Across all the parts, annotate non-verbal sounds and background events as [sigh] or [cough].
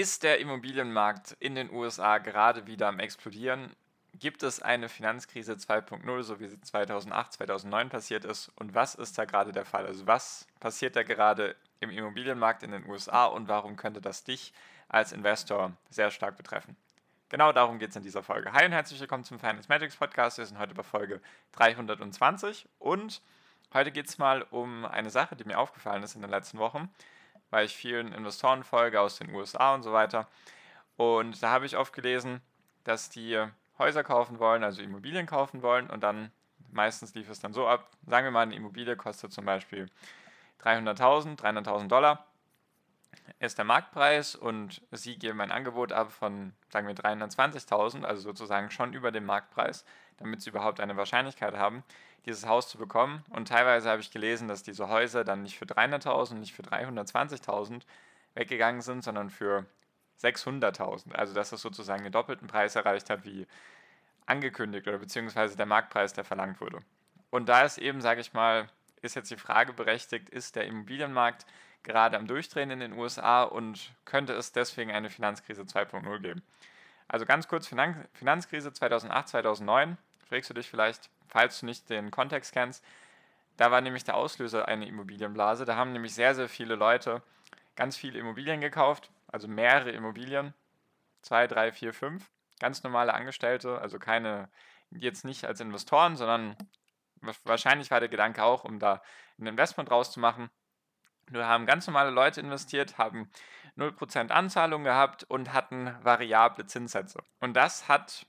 Ist der Immobilienmarkt in den USA gerade wieder am explodieren? Gibt es eine Finanzkrise 2.0, so wie sie 2008, 2009 passiert ist? Und was ist da gerade der Fall? Also was passiert da gerade im Immobilienmarkt in den USA und warum könnte das dich als Investor sehr stark betreffen? Genau darum geht es in dieser Folge. Hi und herzlich willkommen zum Finance Magics Podcast. Wir sind heute bei Folge 320 und heute geht es mal um eine Sache, die mir aufgefallen ist in den letzten Wochen weil ich vielen Investoren folge aus den USA und so weiter. Und da habe ich oft gelesen, dass die Häuser kaufen wollen, also Immobilien kaufen wollen und dann meistens lief es dann so ab, sagen wir mal, eine Immobilie kostet zum Beispiel 300.000, 300.000 Dollar ist der Marktpreis und sie geben ein Angebot ab von, sagen wir, 320.000, also sozusagen schon über dem Marktpreis, damit sie überhaupt eine Wahrscheinlichkeit haben, dieses Haus zu bekommen. Und teilweise habe ich gelesen, dass diese Häuser dann nicht für 300.000, nicht für 320.000 weggegangen sind, sondern für 600.000. Also dass das sozusagen den doppelten Preis erreicht hat, wie angekündigt oder beziehungsweise der Marktpreis, der verlangt wurde. Und da ist eben, sage ich mal, ist jetzt die Frage berechtigt, ist der Immobilienmarkt gerade am Durchdrehen in den USA und könnte es deswegen eine Finanzkrise 2.0 geben? Also ganz kurz, Finanzkrise 2008, 2009, fragst du dich vielleicht, falls du nicht den Kontext kennst, da war nämlich der Auslöser eine Immobilienblase. Da haben nämlich sehr, sehr viele Leute ganz viele Immobilien gekauft, also mehrere Immobilien, zwei, drei, vier, fünf, ganz normale Angestellte, also keine, jetzt nicht als Investoren, sondern wahrscheinlich war der Gedanke auch, um da ein Investment rauszumachen. Nur haben ganz normale Leute investiert, haben 0% Anzahlung gehabt und hatten variable Zinssätze. Und das hat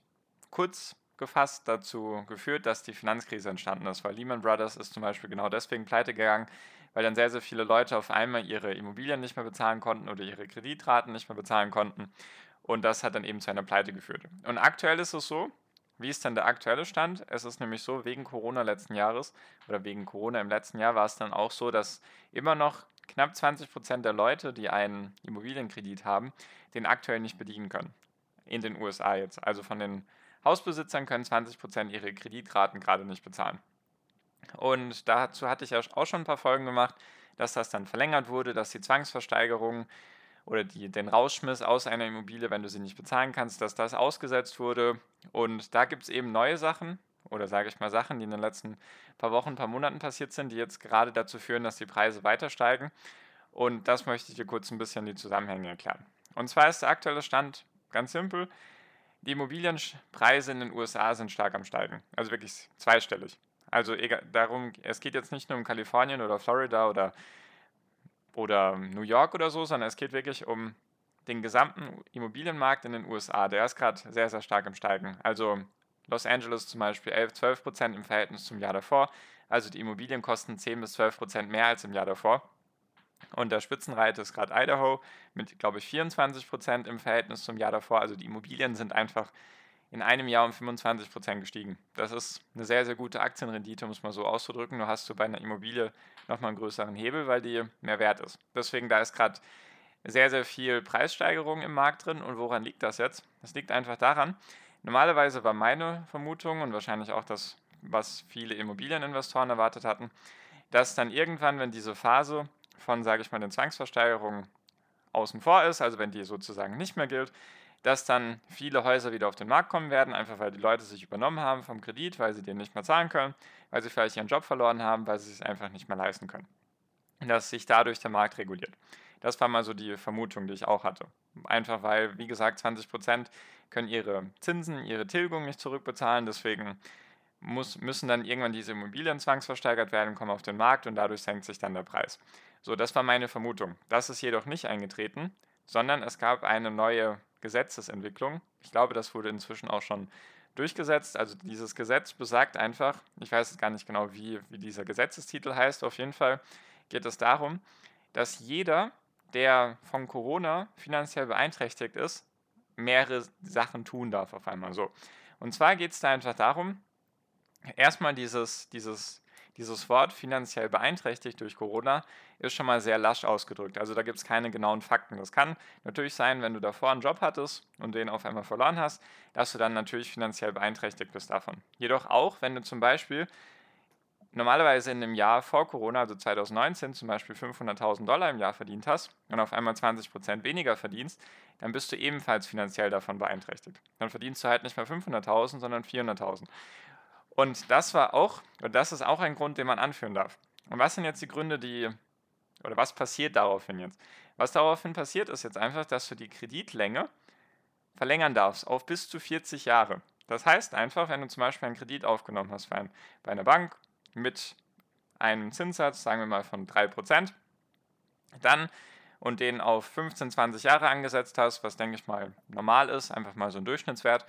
kurz gefasst dazu geführt, dass die Finanzkrise entstanden ist, weil Lehman Brothers ist zum Beispiel genau deswegen pleite gegangen, weil dann sehr, sehr viele Leute auf einmal ihre Immobilien nicht mehr bezahlen konnten oder ihre Kreditraten nicht mehr bezahlen konnten. Und das hat dann eben zu einer Pleite geführt. Und aktuell ist es so, wie ist denn der aktuelle Stand? Es ist nämlich so, wegen Corona letzten Jahres oder wegen Corona im letzten Jahr war es dann auch so, dass immer noch knapp 20 Prozent der Leute, die einen Immobilienkredit haben, den aktuell nicht bedienen können. In den USA jetzt. Also von den Hausbesitzern können 20 Prozent ihre Kreditraten gerade nicht bezahlen. Und dazu hatte ich ja auch schon ein paar Folgen gemacht, dass das dann verlängert wurde, dass die Zwangsversteigerung oder die, den Rausschmiss aus einer Immobilie, wenn du sie nicht bezahlen kannst, dass das ausgesetzt wurde. Und da gibt es eben neue Sachen oder sage ich mal Sachen, die in den letzten paar Wochen, paar Monaten passiert sind, die jetzt gerade dazu führen, dass die Preise weiter steigen. Und das möchte ich dir kurz ein bisschen die Zusammenhänge erklären. Und zwar ist der aktuelle Stand ganz simpel. Die Immobilienpreise in den USA sind stark am Steigen, also wirklich zweistellig. Also egal, darum, es geht jetzt nicht nur um Kalifornien oder Florida oder oder New York oder so, sondern es geht wirklich um den gesamten Immobilienmarkt in den USA. Der ist gerade sehr, sehr stark im Steigen. Also Los Angeles zum Beispiel 11, 12 Prozent im Verhältnis zum Jahr davor. Also die Immobilien kosten 10 bis 12 Prozent mehr als im Jahr davor. Und der Spitzenreiter ist gerade Idaho mit, glaube ich, 24 Prozent im Verhältnis zum Jahr davor. Also die Immobilien sind einfach in einem Jahr um 25 Prozent gestiegen. Das ist eine sehr, sehr gute Aktienrendite, um es mal so auszudrücken. Nur hast du bei einer Immobilie nochmal einen größeren Hebel, weil die mehr wert ist. Deswegen, da ist gerade sehr, sehr viel Preissteigerung im Markt drin. Und woran liegt das jetzt? Das liegt einfach daran, normalerweise war meine Vermutung und wahrscheinlich auch das, was viele Immobilieninvestoren erwartet hatten, dass dann irgendwann, wenn diese Phase von, sage ich mal, den Zwangsversteigerungen außen vor ist, also wenn die sozusagen nicht mehr gilt, dass dann viele Häuser wieder auf den Markt kommen werden, einfach weil die Leute sich übernommen haben vom Kredit, weil sie den nicht mehr zahlen können, weil sie vielleicht ihren Job verloren haben, weil sie es einfach nicht mehr leisten können. Dass sich dadurch der Markt reguliert. Das war mal so die Vermutung, die ich auch hatte. Einfach weil, wie gesagt, 20 Prozent können ihre Zinsen, ihre Tilgung nicht zurückbezahlen, deswegen muss, müssen dann irgendwann diese Immobilien zwangsversteigert werden, kommen auf den Markt und dadurch senkt sich dann der Preis. So, das war meine Vermutung. Das ist jedoch nicht eingetreten, sondern es gab eine neue Gesetzesentwicklung. Ich glaube, das wurde inzwischen auch schon durchgesetzt. Also dieses Gesetz besagt einfach, ich weiß jetzt gar nicht genau, wie, wie dieser Gesetzestitel heißt, auf jeden Fall geht es darum, dass jeder, der von Corona finanziell beeinträchtigt ist, mehrere Sachen tun darf auf einmal so. Und zwar geht es da einfach darum, erstmal dieses, dieses, dieses Wort finanziell beeinträchtigt durch Corona ist schon mal sehr lasch ausgedrückt. Also da gibt es keine genauen Fakten. Das kann natürlich sein, wenn du davor einen Job hattest und den auf einmal verloren hast, dass du dann natürlich finanziell beeinträchtigt bist davon. Jedoch auch, wenn du zum Beispiel normalerweise in einem Jahr vor Corona, also 2019, zum Beispiel 500.000 Dollar im Jahr verdient hast und auf einmal 20% weniger verdienst, dann bist du ebenfalls finanziell davon beeinträchtigt. Dann verdienst du halt nicht mehr 500.000, sondern 400.000. Und das war auch, und das ist auch ein Grund, den man anführen darf. Und was sind jetzt die Gründe, die, oder was passiert daraufhin jetzt? Was daraufhin passiert, ist jetzt einfach, dass du die Kreditlänge verlängern darfst auf bis zu 40 Jahre. Das heißt einfach, wenn du zum Beispiel einen Kredit aufgenommen hast bei, bei einer Bank mit einem Zinssatz, sagen wir mal von 3%, dann und den auf 15, 20 Jahre angesetzt hast, was denke ich mal normal ist, einfach mal so ein Durchschnittswert,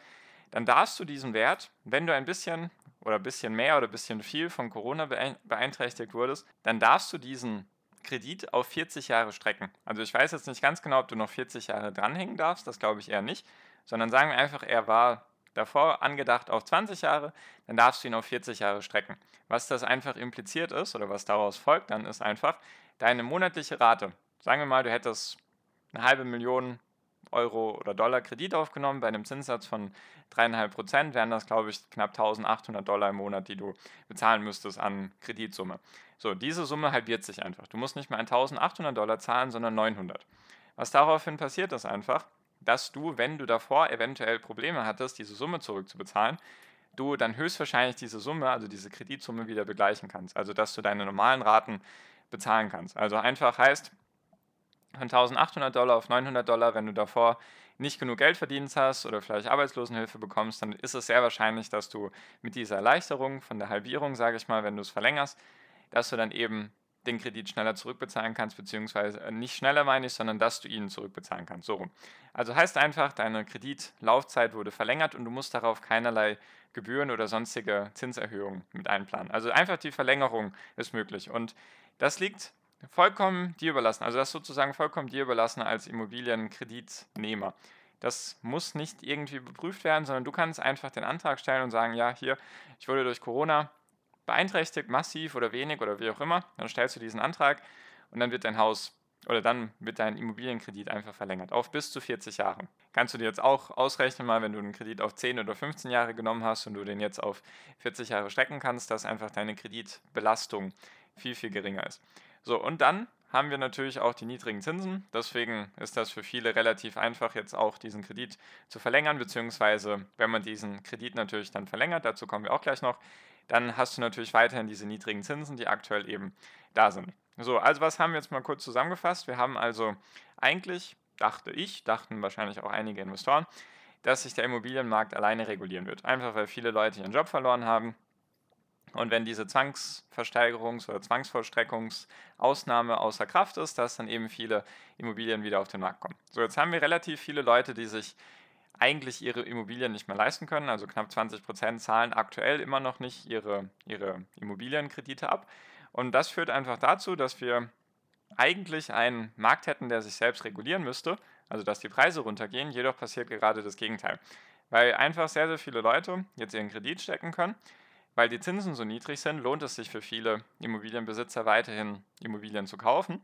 dann darfst du diesen Wert, wenn du ein bisschen oder ein bisschen mehr oder ein bisschen viel von Corona beeinträchtigt wurdest, dann darfst du diesen Kredit auf 40 Jahre strecken. Also ich weiß jetzt nicht ganz genau, ob du noch 40 Jahre dranhängen darfst, das glaube ich eher nicht, sondern sagen wir einfach, er war davor angedacht auf 20 Jahre, dann darfst du ihn auf 40 Jahre strecken. Was das einfach impliziert ist oder was daraus folgt, dann ist einfach deine monatliche Rate. Sagen wir mal, du hättest eine halbe Million Euro oder Dollar Kredit aufgenommen bei einem Zinssatz von 3,5 Prozent, wären das, glaube ich, knapp 1800 Dollar im Monat, die du bezahlen müsstest an Kreditsumme. So, diese Summe halbiert sich einfach. Du musst nicht mehr 1800 Dollar zahlen, sondern 900. Was daraufhin passiert, ist einfach, dass du, wenn du davor eventuell Probleme hattest, diese Summe zurückzubezahlen, du dann höchstwahrscheinlich diese Summe, also diese Kreditsumme wieder begleichen kannst. Also dass du deine normalen Raten bezahlen kannst. Also einfach heißt, von 1800 Dollar auf 900 Dollar, wenn du davor nicht genug Geld verdient hast oder vielleicht Arbeitslosenhilfe bekommst, dann ist es sehr wahrscheinlich, dass du mit dieser Erleichterung von der Halbierung, sage ich mal, wenn du es verlängerst, dass du dann eben den Kredit schneller zurückbezahlen kannst, beziehungsweise äh, nicht schneller meine ich, sondern dass du ihn zurückbezahlen kannst. So rum. Also heißt einfach, deine Kreditlaufzeit wurde verlängert und du musst darauf keinerlei Gebühren oder sonstige Zinserhöhungen mit einplanen. Also einfach die Verlängerung ist möglich und das liegt vollkommen dir überlassen. Also das sozusagen vollkommen dir überlassen als Immobilienkreditnehmer. Das muss nicht irgendwie beprüft werden, sondern du kannst einfach den Antrag stellen und sagen, ja, hier, ich wurde durch Corona beeinträchtigt, massiv oder wenig oder wie auch immer, dann stellst du diesen Antrag und dann wird dein Haus oder dann wird dein Immobilienkredit einfach verlängert auf bis zu 40 Jahre. Kannst du dir jetzt auch ausrechnen, mal wenn du einen Kredit auf 10 oder 15 Jahre genommen hast und du den jetzt auf 40 Jahre strecken kannst, dass einfach deine Kreditbelastung viel, viel geringer ist. So, und dann haben wir natürlich auch die niedrigen Zinsen. Deswegen ist das für viele relativ einfach, jetzt auch diesen Kredit zu verlängern, beziehungsweise wenn man diesen Kredit natürlich dann verlängert, dazu kommen wir auch gleich noch, dann hast du natürlich weiterhin diese niedrigen Zinsen, die aktuell eben da sind. So, also was haben wir jetzt mal kurz zusammengefasst? Wir haben also eigentlich, dachte ich, dachten wahrscheinlich auch einige Investoren, dass sich der Immobilienmarkt alleine regulieren wird. Einfach weil viele Leute ihren Job verloren haben. Und wenn diese Zwangsversteigerungs- oder Zwangsvollstreckungsausnahme außer Kraft ist, dass dann eben viele Immobilien wieder auf den Markt kommen. So, jetzt haben wir relativ viele Leute, die sich eigentlich ihre Immobilien nicht mehr leisten können. Also knapp 20 Prozent zahlen aktuell immer noch nicht ihre, ihre Immobilienkredite ab. Und das führt einfach dazu, dass wir eigentlich einen Markt hätten, der sich selbst regulieren müsste, also dass die Preise runtergehen. Jedoch passiert gerade das Gegenteil. Weil einfach sehr, sehr viele Leute jetzt ihren Kredit stecken können. Weil die Zinsen so niedrig sind, lohnt es sich für viele Immobilienbesitzer weiterhin Immobilien zu kaufen.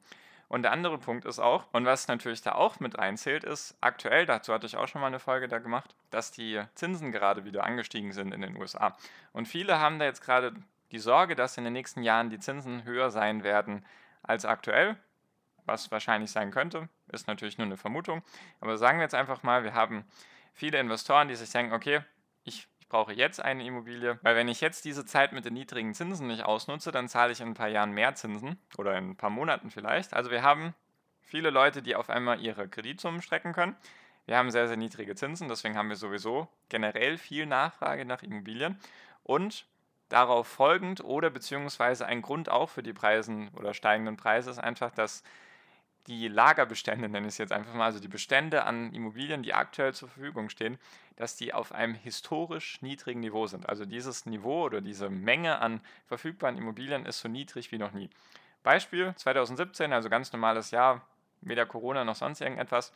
Und der andere Punkt ist auch, und was natürlich da auch mit reinzählt, ist aktuell, dazu hatte ich auch schon mal eine Folge da gemacht, dass die Zinsen gerade wieder angestiegen sind in den USA. Und viele haben da jetzt gerade die Sorge, dass in den nächsten Jahren die Zinsen höher sein werden als aktuell, was wahrscheinlich sein könnte, ist natürlich nur eine Vermutung. Aber sagen wir jetzt einfach mal, wir haben viele Investoren, die sich denken, okay, ich brauche jetzt eine Immobilie, weil wenn ich jetzt diese Zeit mit den niedrigen Zinsen nicht ausnutze, dann zahle ich in ein paar Jahren mehr Zinsen oder in ein paar Monaten vielleicht. Also wir haben viele Leute, die auf einmal ihre Kreditsummen strecken können. Wir haben sehr, sehr niedrige Zinsen, deswegen haben wir sowieso generell viel Nachfrage nach Immobilien und darauf folgend oder beziehungsweise ein Grund auch für die Preisen oder steigenden Preise ist einfach, dass die Lagerbestände, nenne ich es jetzt einfach mal, also die Bestände an Immobilien, die aktuell zur Verfügung stehen, dass die auf einem historisch niedrigen Niveau sind. Also dieses Niveau oder diese Menge an verfügbaren Immobilien ist so niedrig wie noch nie. Beispiel 2017, also ganz normales Jahr, weder Corona noch sonst irgendetwas,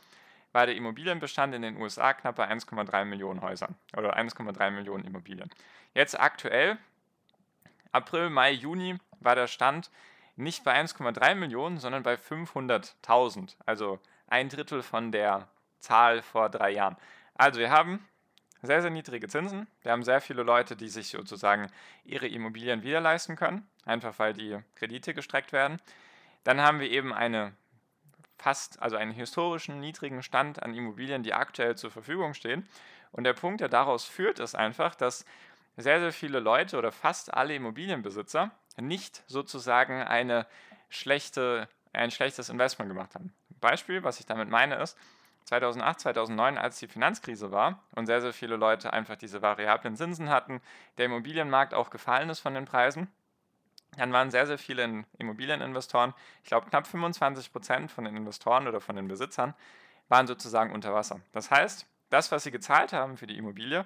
war der Immobilienbestand in den USA knapp bei 1,3 Millionen Häusern oder 1,3 Millionen Immobilien. Jetzt aktuell, April, Mai, Juni, war der Stand nicht bei 1,3 Millionen, sondern bei 500.000. Also ein Drittel von der Zahl vor drei Jahren. Also wir haben sehr, sehr niedrige Zinsen. Wir haben sehr viele Leute, die sich sozusagen ihre Immobilien wieder leisten können, einfach weil die Kredite gestreckt werden. Dann haben wir eben eine fast, also einen historischen niedrigen Stand an Immobilien, die aktuell zur Verfügung stehen. Und der Punkt, der daraus führt, ist einfach, dass sehr, sehr viele Leute oder fast alle Immobilienbesitzer nicht sozusagen eine schlechte, ein schlechtes Investment gemacht haben. Beispiel, was ich damit meine, ist, 2008, 2009, als die Finanzkrise war und sehr, sehr viele Leute einfach diese variablen Zinsen hatten, der Immobilienmarkt auch gefallen ist von den Preisen, dann waren sehr, sehr viele Immobilieninvestoren, ich glaube knapp 25 Prozent von den Investoren oder von den Besitzern, waren sozusagen unter Wasser. Das heißt, das, was sie gezahlt haben für die Immobilie,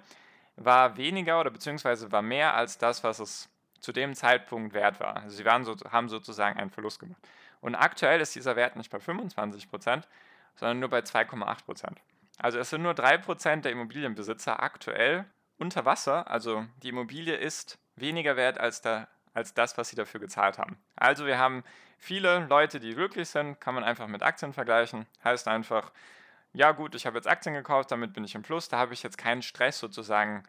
war weniger oder beziehungsweise war mehr als das, was es zu dem Zeitpunkt wert war. Also sie waren so, haben sozusagen einen Verlust gemacht. Und aktuell ist dieser Wert nicht bei 25 Prozent, sondern nur bei 2,8 Prozent. Also es sind nur 3 Prozent der Immobilienbesitzer aktuell unter Wasser. Also die Immobilie ist weniger wert als, der, als das, was sie dafür gezahlt haben. Also wir haben viele Leute, die glücklich sind, kann man einfach mit Aktien vergleichen. Heißt einfach, ja gut, ich habe jetzt Aktien gekauft, damit bin ich im Plus, da habe ich jetzt keinen Stress sozusagen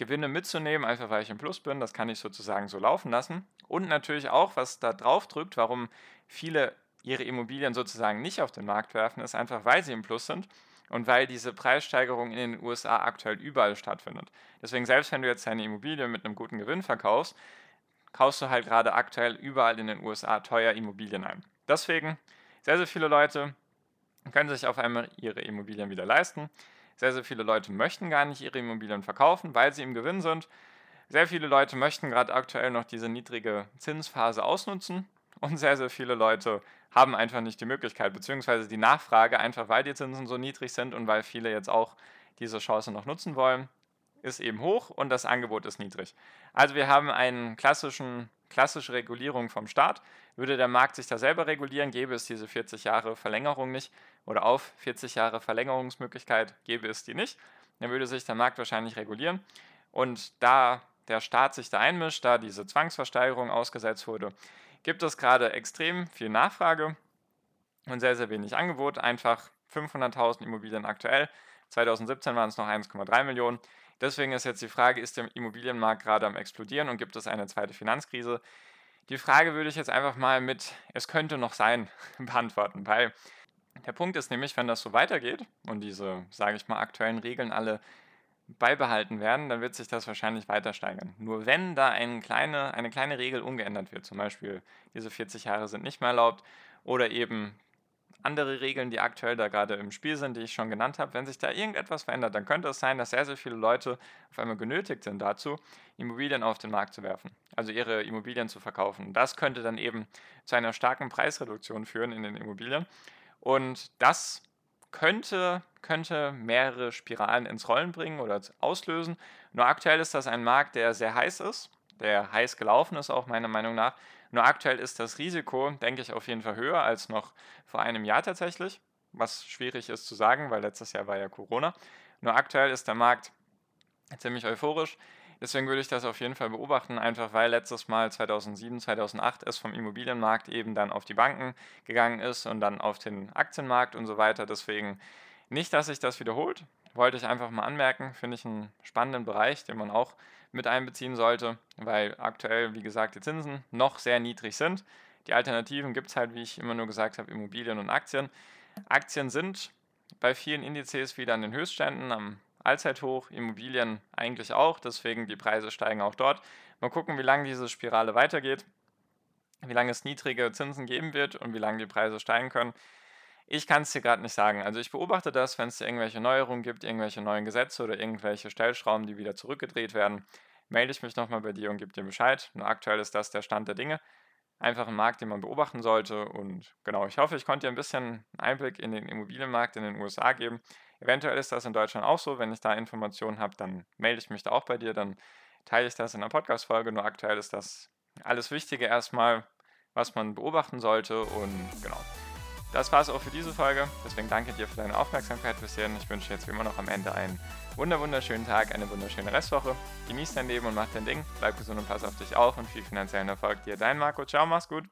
Gewinne mitzunehmen, einfach weil ich im Plus bin, das kann ich sozusagen so laufen lassen. Und natürlich auch, was da drauf drückt, warum viele ihre Immobilien sozusagen nicht auf den Markt werfen, ist einfach, weil sie im Plus sind und weil diese Preissteigerung in den USA aktuell überall stattfindet. Deswegen, selbst wenn du jetzt deine Immobilie mit einem guten Gewinn verkaufst, kaufst du halt gerade aktuell überall in den USA teuer Immobilien ein. Deswegen, sehr, sehr viele Leute können sich auf einmal ihre Immobilien wieder leisten. Sehr, sehr viele Leute möchten gar nicht ihre Immobilien verkaufen, weil sie im Gewinn sind. Sehr viele Leute möchten gerade aktuell noch diese niedrige Zinsphase ausnutzen und sehr, sehr viele Leute haben einfach nicht die Möglichkeit, beziehungsweise die Nachfrage, einfach weil die Zinsen so niedrig sind und weil viele jetzt auch diese Chance noch nutzen wollen, ist eben hoch und das Angebot ist niedrig. Also wir haben einen klassischen, klassische Regulierung vom Staat. Würde der Markt sich da selber regulieren, gäbe es diese 40 Jahre Verlängerung nicht oder auf 40 Jahre Verlängerungsmöglichkeit gäbe es die nicht. Dann würde sich der Markt wahrscheinlich regulieren. Und da der Staat sich da einmischt, da diese Zwangsversteigerung ausgesetzt wurde, gibt es gerade extrem viel Nachfrage und sehr, sehr wenig Angebot. Einfach 500.000 Immobilien aktuell. 2017 waren es noch 1,3 Millionen. Deswegen ist jetzt die Frage, ist der Immobilienmarkt gerade am explodieren und gibt es eine zweite Finanzkrise? Die Frage würde ich jetzt einfach mal mit, es könnte noch sein, [laughs] beantworten, weil der Punkt ist nämlich, wenn das so weitergeht und diese, sage ich mal, aktuellen Regeln alle beibehalten werden, dann wird sich das wahrscheinlich weiter steigern. Nur wenn da eine kleine, eine kleine Regel umgeändert wird, zum Beispiel diese 40 Jahre sind nicht mehr erlaubt oder eben andere Regeln, die aktuell da gerade im Spiel sind, die ich schon genannt habe, wenn sich da irgendetwas verändert, dann könnte es sein, dass sehr, sehr viele Leute auf einmal genötigt sind dazu, Immobilien auf den Markt zu werfen, also ihre Immobilien zu verkaufen. Das könnte dann eben zu einer starken Preisreduktion führen in den Immobilien und das könnte, könnte mehrere Spiralen ins Rollen bringen oder auslösen. Nur aktuell ist das ein Markt, der sehr heiß ist, der heiß gelaufen ist, auch meiner Meinung nach. Nur aktuell ist das Risiko, denke ich, auf jeden Fall höher als noch vor einem Jahr tatsächlich, was schwierig ist zu sagen, weil letztes Jahr war ja Corona. Nur aktuell ist der Markt ziemlich euphorisch. Deswegen würde ich das auf jeden Fall beobachten, einfach weil letztes Mal 2007, 2008 es vom Immobilienmarkt eben dann auf die Banken gegangen ist und dann auf den Aktienmarkt und so weiter. Deswegen nicht, dass sich das wiederholt. Wollte ich einfach mal anmerken, finde ich einen spannenden Bereich, den man auch mit einbeziehen sollte, weil aktuell, wie gesagt, die Zinsen noch sehr niedrig sind. Die Alternativen gibt es halt, wie ich immer nur gesagt habe, Immobilien und Aktien. Aktien sind bei vielen Indizes wieder an den Höchstständen, am Allzeithoch, Immobilien eigentlich auch, deswegen die Preise steigen auch dort. Mal gucken, wie lange diese Spirale weitergeht, wie lange es niedrige Zinsen geben wird und wie lange die Preise steigen können. Ich kann es dir gerade nicht sagen. Also ich beobachte das, wenn es irgendwelche Neuerungen gibt, irgendwelche neuen Gesetze oder irgendwelche Stellschrauben, die wieder zurückgedreht werden, melde ich mich nochmal bei dir und gebe dir Bescheid. Nur aktuell ist das der Stand der Dinge. Einfach ein Markt, den man beobachten sollte. Und genau, ich hoffe, ich konnte dir ein bisschen Einblick in den Immobilienmarkt in den USA geben. Eventuell ist das in Deutschland auch so. Wenn ich da Informationen habe, dann melde ich mich da auch bei dir. Dann teile ich das in einer Podcast-Folge. Nur aktuell ist das alles Wichtige erstmal, was man beobachten sollte. Und genau. das war es auch für diese Folge. Deswegen danke dir für deine Aufmerksamkeit bis hierhin. Ich wünsche jetzt wie immer noch am Ende einen wunderschönen Tag, eine wunderschöne Restwoche. Genieß dein Leben und mach dein Ding. Bleib gesund und pass auf dich auf und viel finanziellen Erfolg dir. Dein Marco. Ciao, mach's gut.